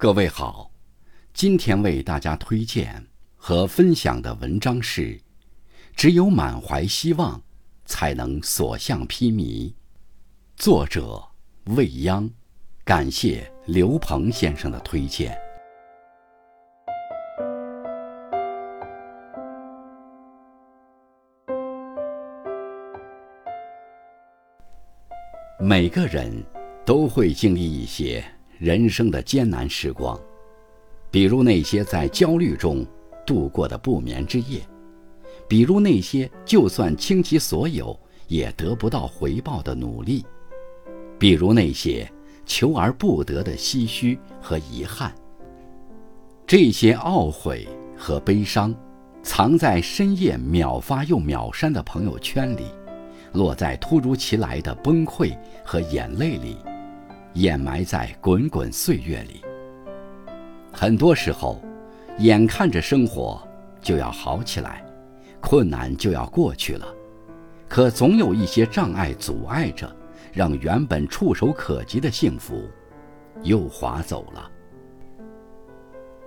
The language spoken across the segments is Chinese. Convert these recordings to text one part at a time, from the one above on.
各位好，今天为大家推荐和分享的文章是：只有满怀希望，才能所向披靡。作者未央，感谢刘鹏先生的推荐。每个人都会经历一些。人生的艰难时光，比如那些在焦虑中度过的不眠之夜，比如那些就算倾其所有也得不到回报的努力，比如那些求而不得的唏嘘和遗憾。这些懊悔和悲伤，藏在深夜秒发又秒删的朋友圈里，落在突如其来的崩溃和眼泪里。掩埋在滚滚岁月里。很多时候，眼看着生活就要好起来，困难就要过去了，可总有一些障碍阻碍着，让原本触手可及的幸福又划走了。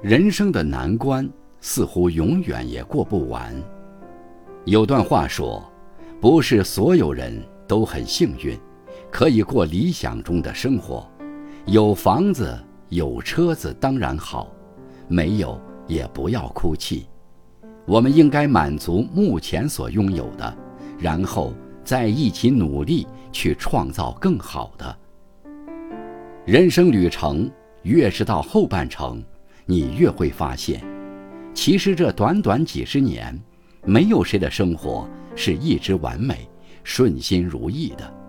人生的难关似乎永远也过不完。有段话说：“不是所有人都很幸运。”可以过理想中的生活，有房子有车子当然好，没有也不要哭泣。我们应该满足目前所拥有的，然后再一起努力去创造更好的。人生旅程越是到后半程，你越会发现，其实这短短几十年，没有谁的生活是一直完美、顺心如意的。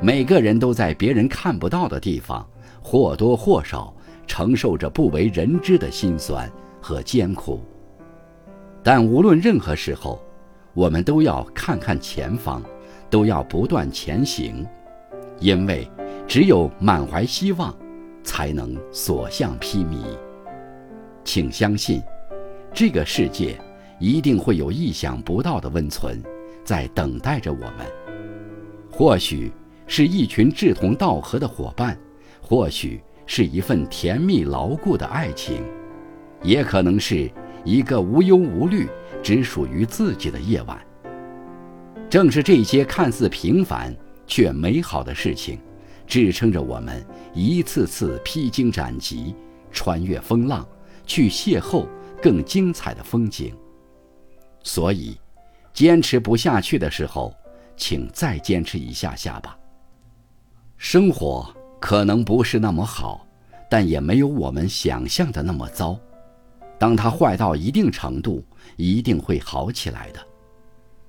每个人都在别人看不到的地方，或多或少承受着不为人知的辛酸和艰苦。但无论任何时候，我们都要看看前方，都要不断前行，因为只有满怀希望，才能所向披靡。请相信，这个世界一定会有意想不到的温存，在等待着我们。或许。是一群志同道合的伙伴，或许是一份甜蜜牢固的爱情，也可能是一个无忧无虑、只属于自己的夜晚。正是这些看似平凡却美好的事情，支撑着我们一次次披荆斩棘、穿越风浪，去邂逅更精彩的风景。所以，坚持不下去的时候，请再坚持一下下吧。生活可能不是那么好，但也没有我们想象的那么糟。当它坏到一定程度，一定会好起来的。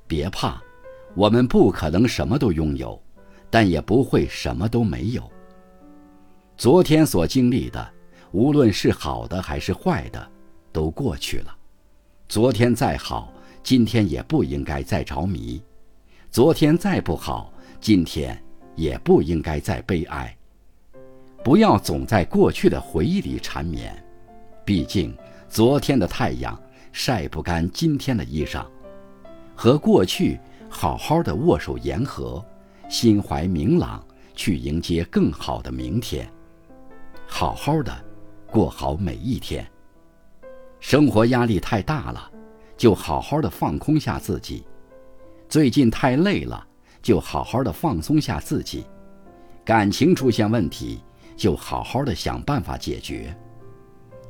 别怕，我们不可能什么都拥有，但也不会什么都没有。昨天所经历的，无论是好的还是坏的，都过去了。昨天再好，今天也不应该再着迷；昨天再不好，今天。也不应该再悲哀。不要总在过去的回忆里缠绵，毕竟昨天的太阳晒不干今天的衣裳。和过去好好的握手言和，心怀明朗，去迎接更好的明天。好好的过好每一天。生活压力太大了，就好好的放空下自己。最近太累了。就好好的放松下自己，感情出现问题，就好好的想办法解决。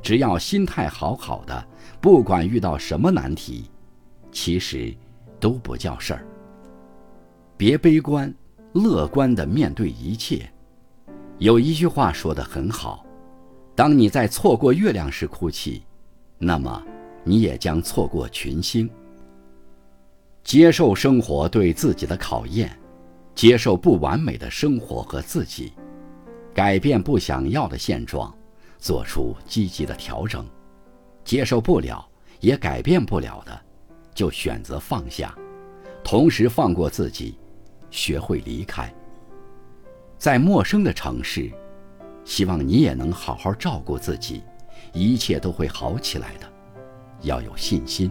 只要心态好好的，不管遇到什么难题，其实都不叫事儿。别悲观，乐观的面对一切。有一句话说的很好：当你在错过月亮时哭泣，那么你也将错过群星。接受生活对自己的考验，接受不完美的生活和自己，改变不想要的现状，做出积极的调整。接受不了也改变不了的，就选择放下，同时放过自己，学会离开。在陌生的城市，希望你也能好好照顾自己，一切都会好起来的，要有信心。